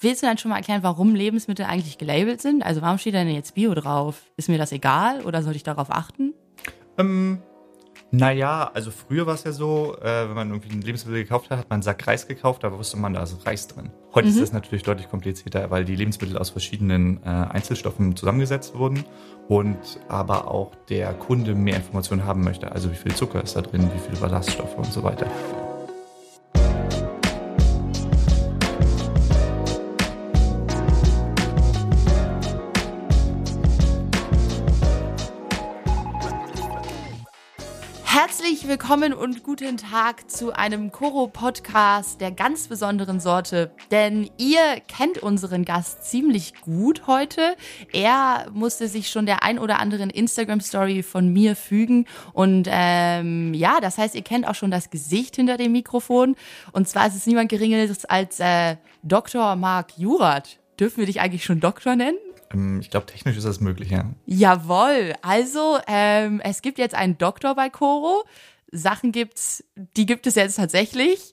willst du dann schon mal erklären, warum Lebensmittel eigentlich gelabelt sind? Also warum steht da denn jetzt Bio drauf? Ist mir das egal oder sollte ich darauf achten? Ähm, naja, also früher war es ja so, äh, wenn man irgendwie ein Lebensmittel gekauft hat, hat man einen Sack Reis gekauft, da wusste man, da ist Reis drin. Heute mhm. ist das natürlich deutlich komplizierter, weil die Lebensmittel aus verschiedenen äh, Einzelstoffen zusammengesetzt wurden und aber auch der Kunde mehr Informationen haben möchte. Also wie viel Zucker ist da drin, wie viele Ballaststoffe und so weiter. Herzlich willkommen und guten Tag zu einem Koro-Podcast der ganz besonderen Sorte. Denn ihr kennt unseren Gast ziemlich gut heute. Er musste sich schon der ein oder anderen Instagram-Story von mir fügen. Und ähm, ja, das heißt, ihr kennt auch schon das Gesicht hinter dem Mikrofon. Und zwar ist es niemand Geringeres als äh, Dr. Marc Jurat. Dürfen wir dich eigentlich schon Doktor nennen? Ähm, ich glaube, technisch ist das möglich, ja. Jawohl. Also, ähm, es gibt jetzt einen Doktor bei Coro. Sachen gibt's, die gibt es jetzt tatsächlich.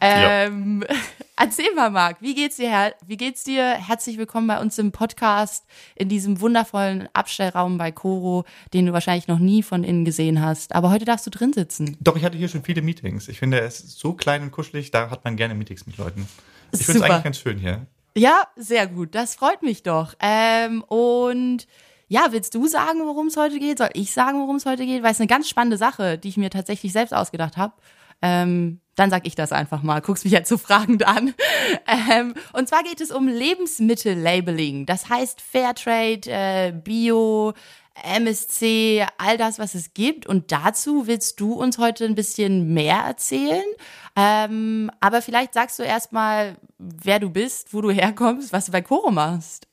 Ähm, ja. Erzähl mal, Marc, wie geht's dir? Wie geht's dir? Herzlich willkommen bei uns im Podcast in diesem wundervollen Abstellraum bei Coro, den du wahrscheinlich noch nie von innen gesehen hast. Aber heute darfst du drin sitzen. Doch, ich hatte hier schon viele Meetings. Ich finde, es ist so klein und kuschelig, da hat man gerne Meetings mit Leuten. Ich finde es eigentlich ganz schön hier. Ja, sehr gut. Das freut mich doch. Ähm, und ja, willst du sagen, worum es heute geht? Soll ich sagen, worum es heute geht? Weil es eine ganz spannende Sache, die ich mir tatsächlich selbst ausgedacht habe. Ähm, dann sag ich das einfach mal. Guckst mich jetzt so fragend an. Ähm, und zwar geht es um Lebensmittellabeling. Das heißt Fairtrade, äh, Bio, MSC, all das, was es gibt. Und dazu willst du uns heute ein bisschen mehr erzählen. Ähm, aber vielleicht sagst du erstmal, wer du bist, wo du herkommst, was du bei Coro machst.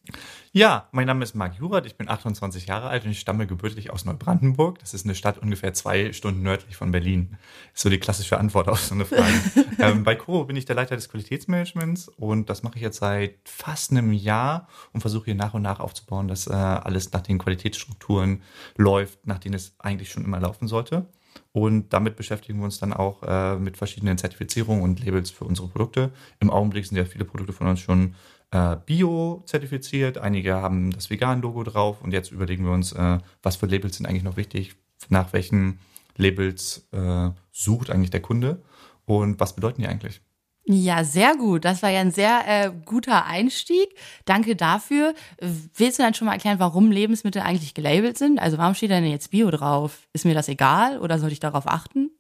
Ja, mein Name ist Marc Jurat, ich bin 28 Jahre alt und ich stamme gebürtig aus Neubrandenburg. Das ist eine Stadt ungefähr zwei Stunden nördlich von Berlin. Ist so die klassische Antwort auf so eine Frage. ähm, bei Coro bin ich der Leiter des Qualitätsmanagements und das mache ich jetzt seit fast einem Jahr und versuche hier nach und nach aufzubauen, dass äh, alles nach den Qualitätsstrukturen läuft, nach denen es eigentlich schon immer laufen sollte. Und damit beschäftigen wir uns dann auch äh, mit verschiedenen Zertifizierungen und Labels für unsere Produkte. Im Augenblick sind ja viele Produkte von uns schon äh, Bio-zertifiziert, einige haben das Vegan-Logo drauf und jetzt überlegen wir uns, äh, was für Labels sind eigentlich noch wichtig, nach welchen Labels äh, sucht eigentlich der Kunde und was bedeuten die eigentlich? Ja, sehr gut. Das war ja ein sehr äh, guter Einstieg. Danke dafür. Willst du dann schon mal erklären, warum Lebensmittel eigentlich gelabelt sind? Also warum steht denn jetzt Bio drauf? Ist mir das egal oder sollte ich darauf achten?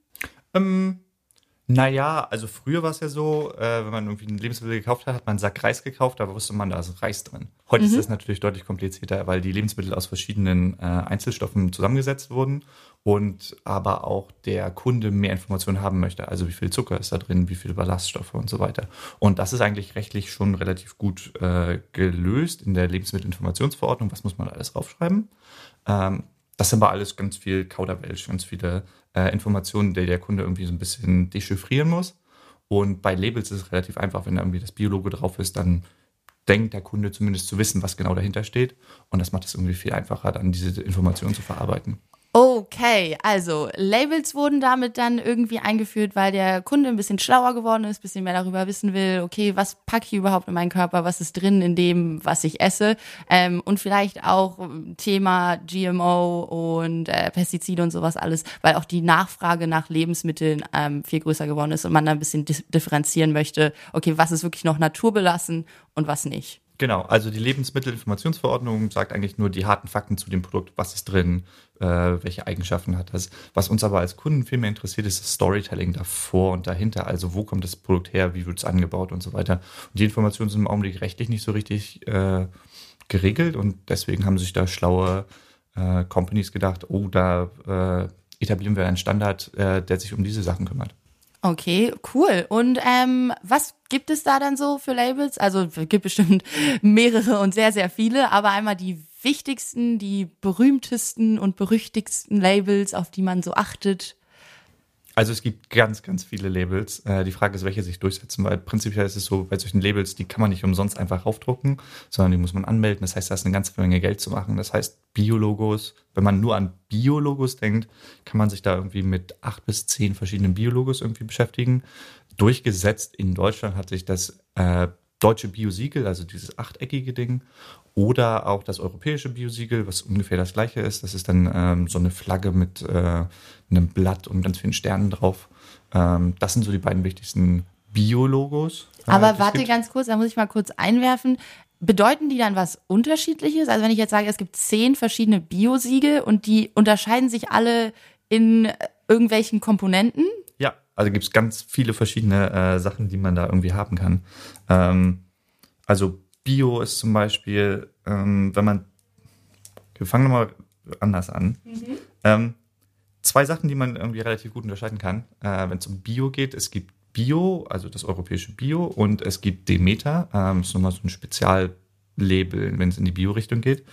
Ähm, naja, also früher war es ja so, äh, wenn man irgendwie ein Lebensmittel gekauft hat, hat man einen Sack Reis gekauft, da wusste man, da ist Reis drin. Heute mhm. ist das natürlich deutlich komplizierter, weil die Lebensmittel aus verschiedenen äh, Einzelstoffen zusammengesetzt wurden und aber auch der Kunde mehr Informationen haben möchte. Also wie viel Zucker ist da drin, wie viele Ballaststoffe und so weiter. Und das ist eigentlich rechtlich schon relativ gut äh, gelöst in der Lebensmittelinformationsverordnung. Was muss man alles draufschreiben? Ähm, das ist aber alles ganz viel Kauderwelsch, ganz viele äh, Informationen, die der Kunde irgendwie so ein bisschen dechiffrieren muss. Und bei Labels ist es relativ einfach, wenn da irgendwie das Biologo drauf ist, dann denkt der Kunde zumindest zu wissen, was genau dahinter steht. Und das macht es irgendwie viel einfacher, dann diese Informationen zu verarbeiten. Okay, also Labels wurden damit dann irgendwie eingeführt, weil der Kunde ein bisschen schlauer geworden ist, ein bisschen mehr darüber wissen will, okay, was packe ich überhaupt in meinen Körper, was ist drin in dem, was ich esse ähm, und vielleicht auch Thema GMO und äh, Pestizide und sowas alles, weil auch die Nachfrage nach Lebensmitteln ähm, viel größer geworden ist und man da ein bisschen differenzieren möchte, okay, was ist wirklich noch naturbelassen und was nicht. Genau, also die Lebensmittelinformationsverordnung sagt eigentlich nur die harten Fakten zu dem Produkt, was ist drin, äh, welche Eigenschaften hat das. Was uns aber als Kunden viel mehr interessiert, ist das Storytelling davor und dahinter. Also wo kommt das Produkt her, wie wird es angebaut und so weiter. Und die Informationen sind im Augenblick rechtlich nicht so richtig äh, geregelt und deswegen haben sich da schlaue äh, Companies gedacht, oh, da äh, etablieren wir einen Standard, äh, der sich um diese Sachen kümmert. Okay, cool. Und ähm, was gibt es da dann so für Labels? Also es gibt bestimmt mehrere und sehr, sehr viele, aber einmal die wichtigsten, die berühmtesten und berüchtigsten Labels, auf die man so achtet. Also es gibt ganz, ganz viele Labels. Äh, die Frage ist, welche sich durchsetzen, weil prinzipiell ist es so, bei solchen Labels, die kann man nicht umsonst einfach aufdrucken, sondern die muss man anmelden. Das heißt, da ist eine ganze Menge Geld zu machen. Das heißt, Biologos, wenn man nur an Biologos denkt, kann man sich da irgendwie mit acht bis zehn verschiedenen Biologos irgendwie beschäftigen. Durchgesetzt in Deutschland hat sich das äh, deutsche Biosiegel, also dieses achteckige Ding, oder auch das europäische Biosiegel, was ungefähr das gleiche ist. Das ist dann ähm, so eine Flagge mit äh, einem Blatt und ganz vielen Sternen drauf. Ähm, das sind so die beiden wichtigsten Bio-Logos. Äh, Aber warte gibt. ganz kurz, da muss ich mal kurz einwerfen. Bedeuten die dann was Unterschiedliches? Also wenn ich jetzt sage, es gibt zehn verschiedene Biosiegel und die unterscheiden sich alle in irgendwelchen Komponenten? Also gibt es ganz viele verschiedene äh, Sachen, die man da irgendwie haben kann. Ähm, also Bio ist zum Beispiel, ähm, wenn man, wir fangen nochmal anders an. Mhm. Ähm, zwei Sachen, die man irgendwie relativ gut unterscheiden kann, äh, wenn es um Bio geht. Es gibt Bio, also das europäische Bio, und es gibt Demeter. Ähm, das ist nochmal so ein Speziallabel, wenn es in die Bio-Richtung geht.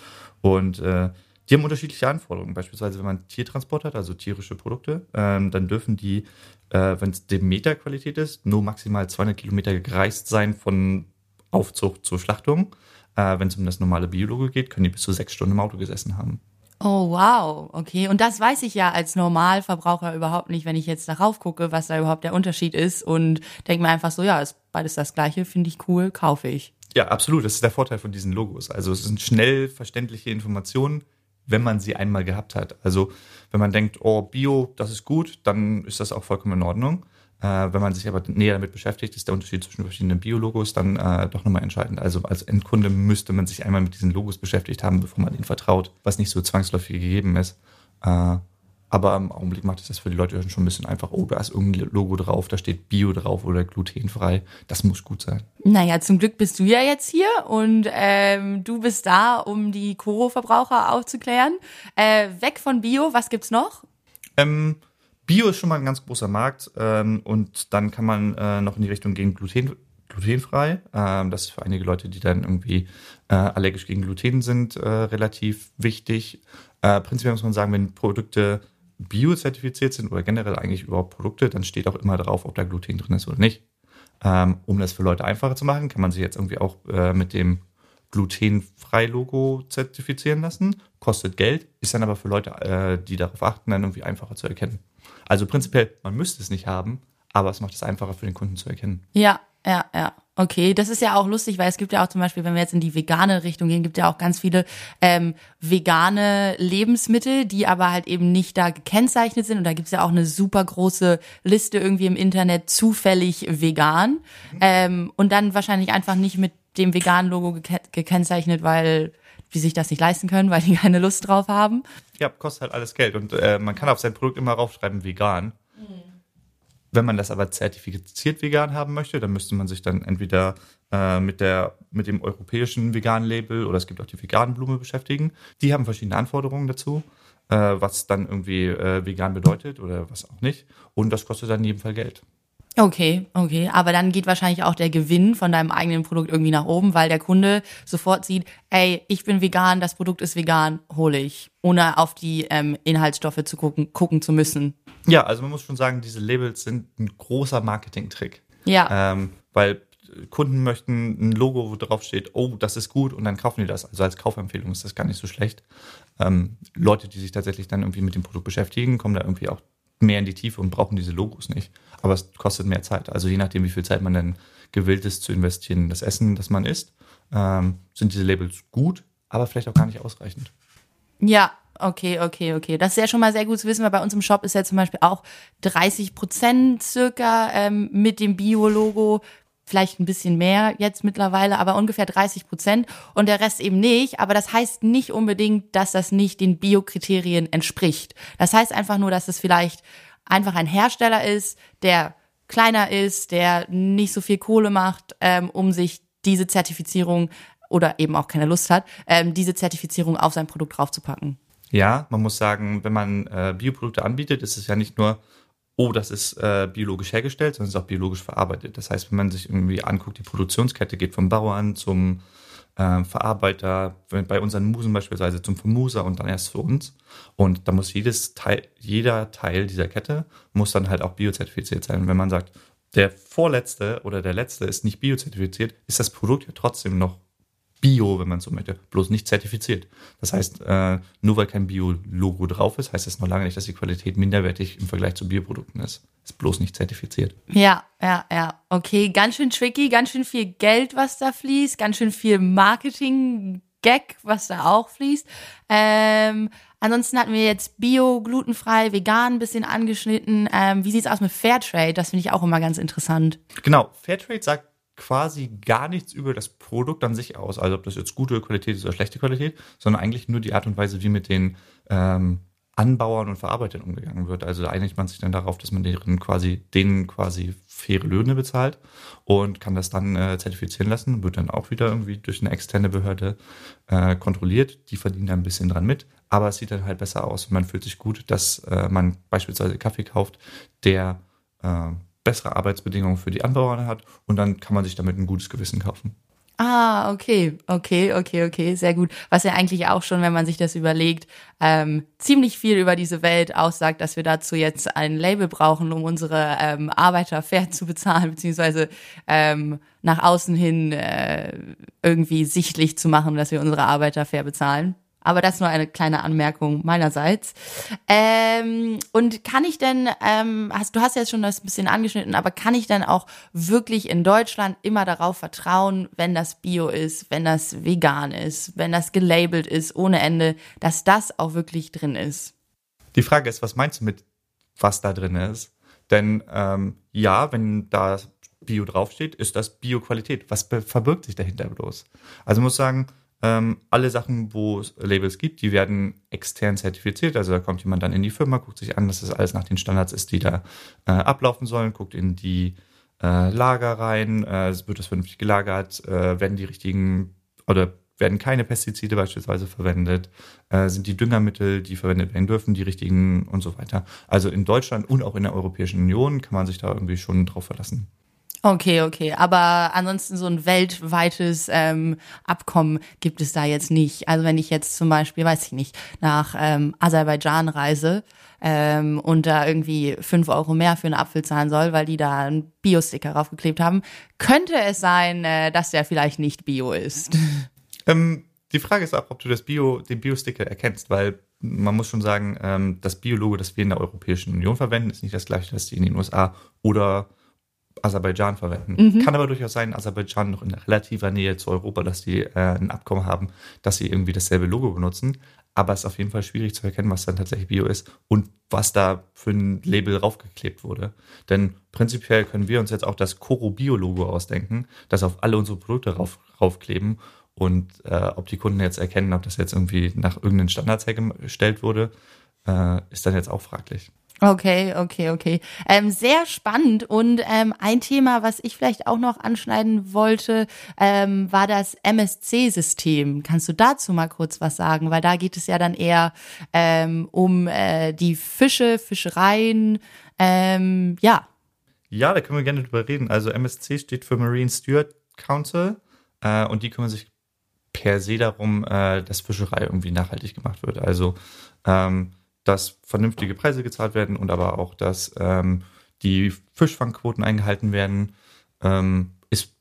Und äh, die haben unterschiedliche Anforderungen. Beispielsweise, wenn man Tiertransport hat, also tierische Produkte, ähm, dann dürfen die, äh, wenn es Demeter-Qualität ist, nur maximal 200 Kilometer gereist sein von Aufzucht zur Schlachtung. Äh, Wenn es um das normale Biologe geht, können die bis zu sechs Stunden im Auto gesessen haben. Oh, wow. Okay. Und das weiß ich ja als Normalverbraucher überhaupt nicht, wenn ich jetzt darauf gucke, was da überhaupt der Unterschied ist und denke mir einfach so, ja, ist beides das Gleiche, finde ich cool, kaufe ich. Ja, absolut. Das ist der Vorteil von diesen Logos. Also es sind schnell verständliche Informationen, wenn man sie einmal gehabt hat. Also wenn man denkt, oh, Bio, das ist gut, dann ist das auch vollkommen in Ordnung. Äh, wenn man sich aber näher damit beschäftigt, ist der Unterschied zwischen verschiedenen Biologos dann äh, doch nochmal entscheidend. Also als Endkunde müsste man sich einmal mit diesen Logos beschäftigt haben, bevor man ihnen vertraut, was nicht so zwangsläufig gegeben ist. Äh, aber im Augenblick macht es das für die Leute schon ein bisschen einfach, oh, da ist irgendein Logo drauf, da steht Bio drauf oder glutenfrei. Das muss gut sein. Naja, zum Glück bist du ja jetzt hier und ähm, du bist da, um die Koro-Verbraucher aufzuklären. Äh, weg von Bio, was gibt's noch? Ähm, Bio ist schon mal ein ganz großer Markt ähm, und dann kann man äh, noch in die Richtung gehen Gluten, glutenfrei. Ähm, das ist für einige Leute, die dann irgendwie äh, allergisch gegen Gluten sind, äh, relativ wichtig. Äh, prinzipiell muss man sagen, wenn Produkte biozertifiziert sind oder generell eigentlich überhaupt Produkte, dann steht auch immer drauf, ob da Gluten drin ist oder nicht. Ähm, um das für Leute einfacher zu machen, kann man sich jetzt irgendwie auch äh, mit dem glutenfrei-Logo zertifizieren lassen. Kostet Geld, ist dann aber für Leute, äh, die darauf achten, dann irgendwie einfacher zu erkennen. Also prinzipiell, man müsste es nicht haben, aber es macht es einfacher für den Kunden zu erkennen. Ja, ja, ja. Okay, das ist ja auch lustig, weil es gibt ja auch zum Beispiel, wenn wir jetzt in die vegane Richtung gehen, gibt ja auch ganz viele ähm, vegane Lebensmittel, die aber halt eben nicht da gekennzeichnet sind. Und da gibt's ja auch eine super große Liste irgendwie im Internet zufällig vegan. Mhm. Ähm, und dann wahrscheinlich einfach nicht mit dem veganen Logo geke gekennzeichnet, weil die sich das nicht leisten können, weil die keine Lust drauf haben. Ja, kostet halt alles Geld. Und äh, man kann auf sein Produkt immer raufschreiben, vegan. Mhm. Wenn man das aber zertifiziert vegan haben möchte, dann müsste man sich dann entweder äh, mit, der, mit dem europäischen veganen Label oder es gibt auch die veganen Blume beschäftigen. Die haben verschiedene Anforderungen dazu, äh, was dann irgendwie äh, vegan bedeutet oder was auch nicht. Und das kostet dann in jedem Fall Geld. Okay, okay. Aber dann geht wahrscheinlich auch der Gewinn von deinem eigenen Produkt irgendwie nach oben, weil der Kunde sofort sieht, ey, ich bin vegan, das Produkt ist vegan, hole ich, ohne auf die ähm, Inhaltsstoffe zu gucken, gucken zu müssen. Ja, also man muss schon sagen, diese Labels sind ein großer Marketing-Trick. Ja. Ähm, weil Kunden möchten ein Logo, wo drauf steht, oh, das ist gut und dann kaufen die das. Also als Kaufempfehlung ist das gar nicht so schlecht. Ähm, Leute, die sich tatsächlich dann irgendwie mit dem Produkt beschäftigen, kommen da irgendwie auch mehr in die Tiefe und brauchen diese Logos nicht. Aber es kostet mehr Zeit. Also je nachdem, wie viel Zeit man dann gewillt ist zu investieren in das Essen, das man isst, ähm, sind diese Labels gut, aber vielleicht auch gar nicht ausreichend. Ja, okay, okay, okay. Das ist ja schon mal sehr gut zu wissen, weil bei uns im Shop ist ja zum Beispiel auch 30 Prozent circa ähm, mit dem Bio-Logo vielleicht ein bisschen mehr jetzt mittlerweile, aber ungefähr 30 Prozent und der Rest eben nicht. Aber das heißt nicht unbedingt, dass das nicht den Biokriterien entspricht. Das heißt einfach nur, dass es vielleicht einfach ein Hersteller ist, der kleiner ist, der nicht so viel Kohle macht, ähm, um sich diese Zertifizierung oder eben auch keine Lust hat, ähm, diese Zertifizierung auf sein Produkt draufzupacken. Ja, man muss sagen, wenn man äh, Bioprodukte anbietet, ist es ja nicht nur oh, das ist äh, biologisch hergestellt, sondern es ist auch biologisch verarbeitet. Das heißt, wenn man sich irgendwie anguckt, die Produktionskette geht vom Bauern zum äh, Verarbeiter, bei unseren Musen beispielsweise zum Vermuser und dann erst für uns. Und da muss jedes Teil, jeder Teil dieser Kette muss dann halt auch biozertifiziert sein. Und wenn man sagt, der vorletzte oder der letzte ist nicht biozertifiziert, ist das Produkt ja trotzdem noch Bio, wenn man so möchte, bloß nicht zertifiziert. Das heißt, äh, nur weil kein Bio-Logo drauf ist, heißt das noch lange nicht, dass die Qualität minderwertig im Vergleich zu Bioprodukten ist. Ist bloß nicht zertifiziert. Ja, ja, ja. Okay, ganz schön tricky, ganz schön viel Geld, was da fließt, ganz schön viel Marketing. Gag, was da auch fließt. Ähm, ansonsten hatten wir jetzt Bio, glutenfrei, vegan ein bisschen angeschnitten. Ähm, wie sieht's aus mit Fairtrade? Das finde ich auch immer ganz interessant. Genau, Fairtrade sagt quasi gar nichts über das Produkt an sich aus, also ob das jetzt gute Qualität ist oder schlechte Qualität, sondern eigentlich nur die Art und Weise, wie mit den ähm, Anbauern und Verarbeitern umgegangen wird. Also da einigt man sich dann darauf, dass man deren quasi, denen quasi faire Löhne bezahlt und kann das dann äh, zertifizieren lassen, wird dann auch wieder irgendwie durch eine externe Behörde äh, kontrolliert. Die verdienen da ein bisschen dran mit, aber es sieht dann halt besser aus und man fühlt sich gut, dass äh, man beispielsweise Kaffee kauft, der äh, bessere Arbeitsbedingungen für die Anbauer hat und dann kann man sich damit ein gutes Gewissen kaufen. Ah, okay, okay, okay, okay, sehr gut. Was ja eigentlich auch schon, wenn man sich das überlegt, ähm, ziemlich viel über diese Welt aussagt, dass wir dazu jetzt ein Label brauchen, um unsere ähm, Arbeiter fair zu bezahlen, beziehungsweise ähm, nach außen hin äh, irgendwie sichtlich zu machen, dass wir unsere Arbeiter fair bezahlen. Aber das nur eine kleine Anmerkung meinerseits. Ähm, und kann ich denn, ähm, hast, du hast jetzt schon das ein bisschen angeschnitten, aber kann ich denn auch wirklich in Deutschland immer darauf vertrauen, wenn das Bio ist, wenn das vegan ist, wenn das gelabelt ist ohne Ende, dass das auch wirklich drin ist? Die Frage ist, was meinst du mit, was da drin ist? Denn ähm, ja, wenn da Bio draufsteht, ist das Bio-Qualität. Was verbirgt sich dahinter bloß? Also muss sagen, ähm, alle Sachen, wo es Labels gibt, die werden extern zertifiziert. Also da kommt jemand dann in die Firma, guckt sich an, dass das alles nach den Standards ist, die da äh, ablaufen sollen, guckt in die äh, Lager rein, äh, wird das vernünftig gelagert, äh, werden die richtigen oder werden keine Pestizide beispielsweise verwendet, äh, sind die Düngermittel, die verwendet werden dürfen, die richtigen und so weiter. Also in Deutschland und auch in der Europäischen Union kann man sich da irgendwie schon drauf verlassen. Okay, okay. Aber ansonsten so ein weltweites ähm, Abkommen gibt es da jetzt nicht. Also wenn ich jetzt zum Beispiel, weiß ich nicht, nach ähm, Aserbaidschan reise ähm, und da irgendwie fünf Euro mehr für einen Apfel zahlen soll, weil die da einen Bio-Sticker draufgeklebt haben, könnte es sein, äh, dass der vielleicht nicht Bio ist. Ähm, die Frage ist auch, ob du das Bio, den Bio-Sticker erkennst, weil man muss schon sagen, ähm, das Biologo, das wir in der Europäischen Union verwenden, ist nicht das gleiche, das die in den USA oder Aserbaidschan verwenden. Mhm. Kann aber durchaus sein, Aserbaidschan noch in relativer Nähe zu Europa, dass die äh, ein Abkommen haben, dass sie irgendwie dasselbe Logo benutzen. Aber es ist auf jeden Fall schwierig zu erkennen, was dann tatsächlich Bio ist und was da für ein Label raufgeklebt wurde. Denn prinzipiell können wir uns jetzt auch das Koro Bio Logo ausdenken, das auf alle unsere Produkte rauf, raufkleben. Und äh, ob die Kunden jetzt erkennen, ob das jetzt irgendwie nach irgendeinen Standards hergestellt wurde, äh, ist dann jetzt auch fraglich. Okay, okay, okay. Ähm, sehr spannend und ähm, ein Thema, was ich vielleicht auch noch anschneiden wollte, ähm, war das MSC-System. Kannst du dazu mal kurz was sagen? Weil da geht es ja dann eher ähm, um äh, die Fische, Fischereien, ähm, ja. Ja, da können wir gerne drüber reden. Also MSC steht für Marine Steward Council äh, und die kümmern sich per se darum, äh, dass Fischerei irgendwie nachhaltig gemacht wird. Also ähm, dass vernünftige Preise gezahlt werden und aber auch, dass ähm, die Fischfangquoten eingehalten werden, ähm,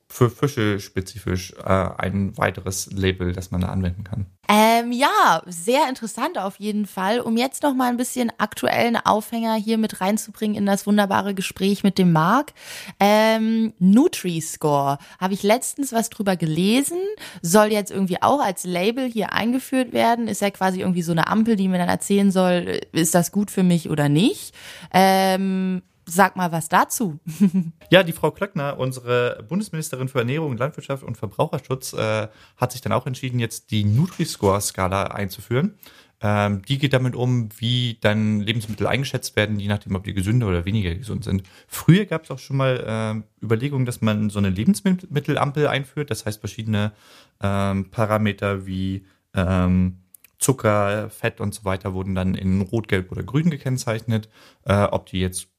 für Fische spezifisch äh, ein weiteres Label, das man da anwenden kann. Ähm, ja, sehr interessant auf jeden Fall. Um jetzt noch mal ein bisschen aktuellen Aufhänger hier mit reinzubringen in das wunderbare Gespräch mit dem Marc. Ähm, Nutri-Score. Habe ich letztens was drüber gelesen. Soll jetzt irgendwie auch als Label hier eingeführt werden. Ist ja quasi irgendwie so eine Ampel, die mir dann erzählen soll, ist das gut für mich oder nicht. Ähm, Sag mal was dazu. ja, die Frau Klöckner, unsere Bundesministerin für Ernährung, Landwirtschaft und Verbraucherschutz, äh, hat sich dann auch entschieden, jetzt die Nutri-Score-Skala einzuführen. Ähm, die geht damit um, wie dann Lebensmittel eingeschätzt werden, je nachdem, ob die gesünder oder weniger gesund sind. Früher gab es auch schon mal äh, Überlegungen, dass man so eine Lebensmittelampel einführt. Das heißt, verschiedene ähm, Parameter wie ähm, Zucker, Fett und so weiter wurden dann in Rot, Gelb oder Grün gekennzeichnet. Äh, ob die jetzt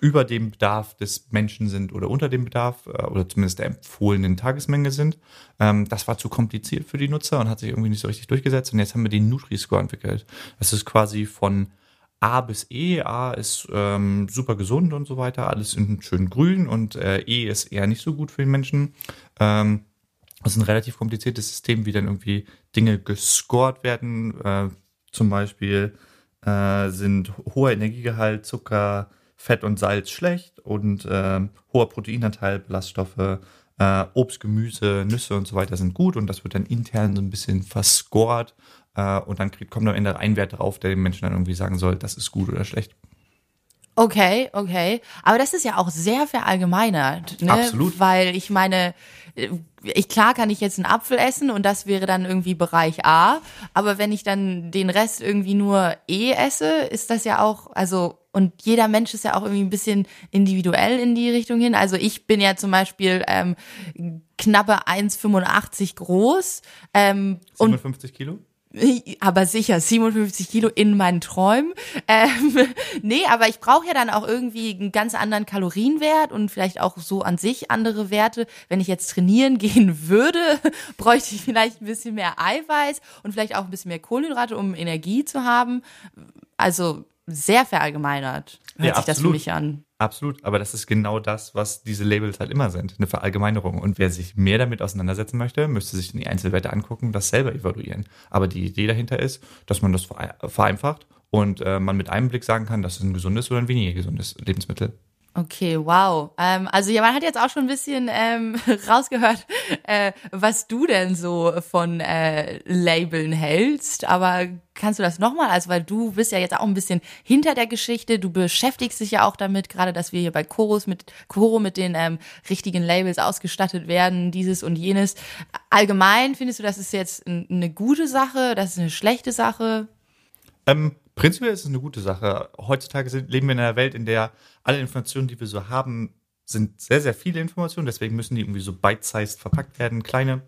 über dem Bedarf des Menschen sind oder unter dem Bedarf äh, oder zumindest der empfohlenen Tagesmenge sind. Ähm, das war zu kompliziert für die Nutzer und hat sich irgendwie nicht so richtig durchgesetzt. Und jetzt haben wir den Nutri-Score entwickelt. Das ist quasi von A bis E. A ist ähm, super gesund und so weiter. Alles in schön grün und äh, E ist eher nicht so gut für den Menschen. Ähm, Das ist ein relativ kompliziertes System, wie dann irgendwie Dinge gescored werden. Äh, zum Beispiel äh, sind hoher Energiegehalt, Zucker, Fett und Salz schlecht und äh, hoher Proteinanteil, Ballaststoffe, äh, Obst, Gemüse, Nüsse und so weiter sind gut und das wird dann intern so ein bisschen verscored äh, und dann kriegt, kommt am Ende ein Wert drauf, der dem Menschen dann irgendwie sagen soll, das ist gut oder schlecht. Okay, okay. Aber das ist ja auch sehr verallgemeinert. Ne? Absolut. Weil ich meine, ich klar kann ich jetzt einen Apfel essen und das wäre dann irgendwie Bereich A. Aber wenn ich dann den Rest irgendwie nur E esse, ist das ja auch, also, und jeder Mensch ist ja auch irgendwie ein bisschen individuell in die Richtung hin. Also ich bin ja zum Beispiel ähm, knappe 1,85 groß. Ähm, 57 Kilo? Aber sicher 57 Kilo in meinen Träumen. Ähm, nee, aber ich brauche ja dann auch irgendwie einen ganz anderen Kalorienwert und vielleicht auch so an sich andere Werte. Wenn ich jetzt trainieren gehen würde, bräuchte ich vielleicht ein bisschen mehr Eiweiß und vielleicht auch ein bisschen mehr Kohlenhydrate, um Energie zu haben. Also sehr verallgemeinert hört ja, sich das für mich an. Absolut, aber das ist genau das, was diese Labels halt immer sind, eine Verallgemeinerung. Und wer sich mehr damit auseinandersetzen möchte, müsste sich die Einzelwerte angucken, das selber evaluieren. Aber die Idee dahinter ist, dass man das vereinfacht und äh, man mit einem Blick sagen kann, das ist ein gesundes oder ein weniger gesundes Lebensmittel. Okay, wow. Ähm, also ja, man hat jetzt auch schon ein bisschen ähm, rausgehört, äh, was du denn so von äh, Labeln hältst. Aber kannst du das nochmal? Also, weil du bist ja jetzt auch ein bisschen hinter der Geschichte. Du beschäftigst dich ja auch damit, gerade dass wir hier bei Chorus mit Choro mit den ähm, richtigen Labels ausgestattet werden, dieses und jenes. Allgemein findest du, das ist jetzt eine gute Sache, das ist eine schlechte Sache? Ähm, Prinzipiell ist es eine gute Sache. Heutzutage sind, leben wir in einer Welt, in der alle Informationen, die wir so haben, sind sehr, sehr viele Informationen. Deswegen müssen die irgendwie so bite-sized verpackt werden. Kleine,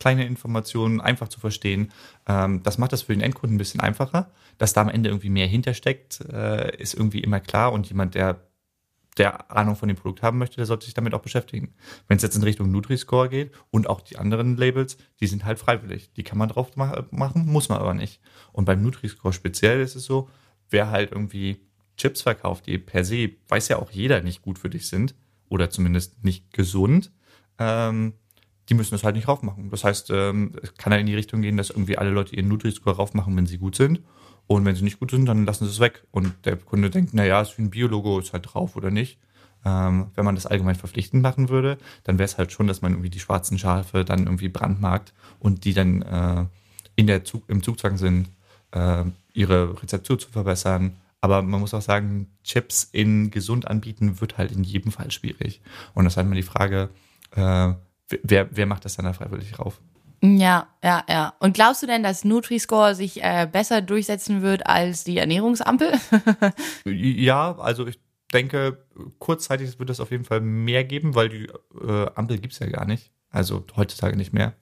kleine Informationen, einfach zu verstehen. Ähm, das macht das für den Endkunden ein bisschen einfacher. Dass da am Ende irgendwie mehr hintersteckt, äh, ist irgendwie immer klar. Und jemand, der der Ahnung von dem Produkt haben möchte, der sollte sich damit auch beschäftigen. Wenn es jetzt in Richtung Nutri-Score geht und auch die anderen Labels, die sind halt freiwillig. Die kann man drauf machen, muss man aber nicht. Und beim Nutri-Score speziell ist es so, wer halt irgendwie Chips verkauft, die per se, weiß ja auch jeder, nicht gut für dich sind oder zumindest nicht gesund, ähm, die müssen das halt nicht raufmachen. Das heißt, ähm, es kann ja in die Richtung gehen, dass irgendwie alle Leute ihren Nutri-Score raufmachen, wenn sie gut sind und wenn sie nicht gut sind, dann lassen sie es weg. Und der Kunde denkt, naja, ist wie ein Biologo, ist halt drauf oder nicht. Ähm, wenn man das allgemein verpflichtend machen würde, dann wäre es halt schon, dass man irgendwie die schwarzen Schafe dann irgendwie brandmarkt und die dann äh, in der Zug, im Zugzwang sind, äh, ihre Rezeptur zu verbessern. Aber man muss auch sagen, Chips in gesund anbieten wird halt in jedem Fall schwierig. Und das ist halt mal die Frage, äh, wer, wer macht das dann da freiwillig rauf? Ja, ja, ja. Und glaubst du denn, dass Nutri-Score sich äh, besser durchsetzen wird als die Ernährungsampel? ja, also ich denke, kurzzeitig wird es auf jeden Fall mehr geben, weil die äh, Ampel gibt's ja gar nicht. Also heutzutage nicht mehr.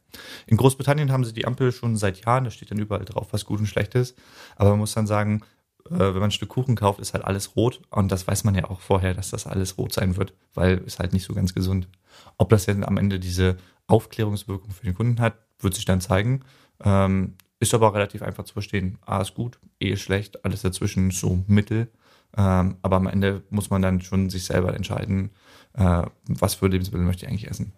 In Großbritannien haben sie die Ampel schon seit Jahren, da steht dann überall drauf, was gut und schlecht ist. Aber man muss dann sagen, äh, wenn man ein Stück Kuchen kauft, ist halt alles rot. Und das weiß man ja auch vorher, dass das alles rot sein wird, weil es halt nicht so ganz gesund. Ob das jetzt am Ende diese Aufklärungswirkung für den Kunden hat, wird sich dann zeigen. Ähm, ist aber relativ einfach zu verstehen. A ist gut, E ist schlecht, alles dazwischen so mittel. Ähm, aber am Ende muss man dann schon sich selber entscheiden, äh, was für Lebensmittel möchte ich eigentlich essen.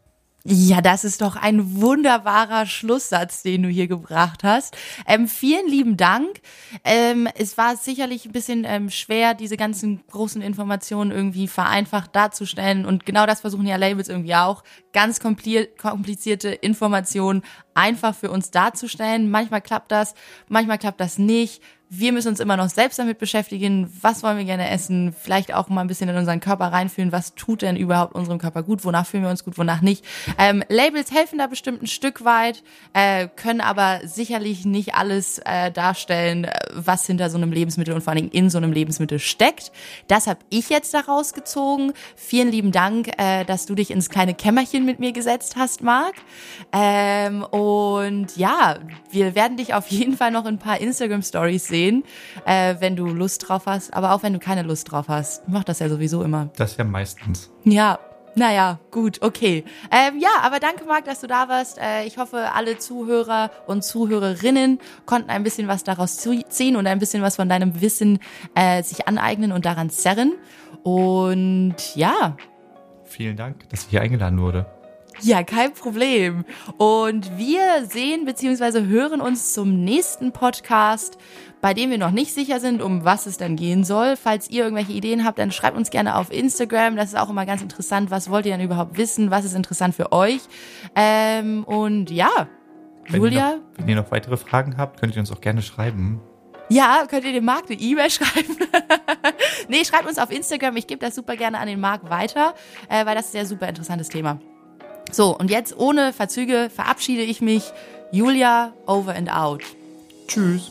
Ja, das ist doch ein wunderbarer Schlusssatz, den du hier gebracht hast. Ähm, vielen lieben Dank. Ähm, es war sicherlich ein bisschen ähm, schwer, diese ganzen großen Informationen irgendwie vereinfacht darzustellen. Und genau das versuchen ja Labels irgendwie auch, ganz komplizierte Informationen einfach für uns darzustellen. Manchmal klappt das, manchmal klappt das nicht wir müssen uns immer noch selbst damit beschäftigen, was wollen wir gerne essen, vielleicht auch mal ein bisschen in unseren Körper reinfühlen, was tut denn überhaupt unserem Körper gut, wonach fühlen wir uns gut, wonach nicht. Ähm, Labels helfen da bestimmt ein Stück weit, äh, können aber sicherlich nicht alles äh, darstellen, äh, was hinter so einem Lebensmittel und vor allen Dingen in so einem Lebensmittel steckt. Das habe ich jetzt daraus gezogen. Vielen lieben Dank, äh, dass du dich ins kleine Kämmerchen mit mir gesetzt hast, Marc. Ähm, und ja, wir werden dich auf jeden Fall noch in ein paar Instagram-Stories sehen sehen, äh, wenn du Lust drauf hast. Aber auch wenn du keine Lust drauf hast. Mach das ja sowieso immer. Das ja meistens. Ja, naja, gut, okay. Ähm, ja, aber danke, Marc, dass du da warst. Äh, ich hoffe, alle Zuhörer und Zuhörerinnen konnten ein bisschen was daraus ziehen und ein bisschen was von deinem Wissen äh, sich aneignen und daran zerren. Und ja. Vielen Dank, dass ich hier eingeladen wurde. Ja, kein Problem. Und wir sehen bzw. hören uns zum nächsten Podcast, bei dem wir noch nicht sicher sind, um was es dann gehen soll. Falls ihr irgendwelche Ideen habt, dann schreibt uns gerne auf Instagram. Das ist auch immer ganz interessant. Was wollt ihr denn überhaupt wissen? Was ist interessant für euch? Ähm, und ja, Wenn Julia, Ihr noch, wenn ihr noch weitere Fragen habt, könnt ihr uns auch gerne schreiben. Ja, könnt ihr dem Marc eine E-Mail schreiben? nee, schreibt uns auf Instagram. Ich gebe das super gerne an den Marc weiter, äh, weil das ist ja ein super interessantes Thema. So, und jetzt ohne Verzüge verabschiede ich mich. Julia, over and out. Tschüss.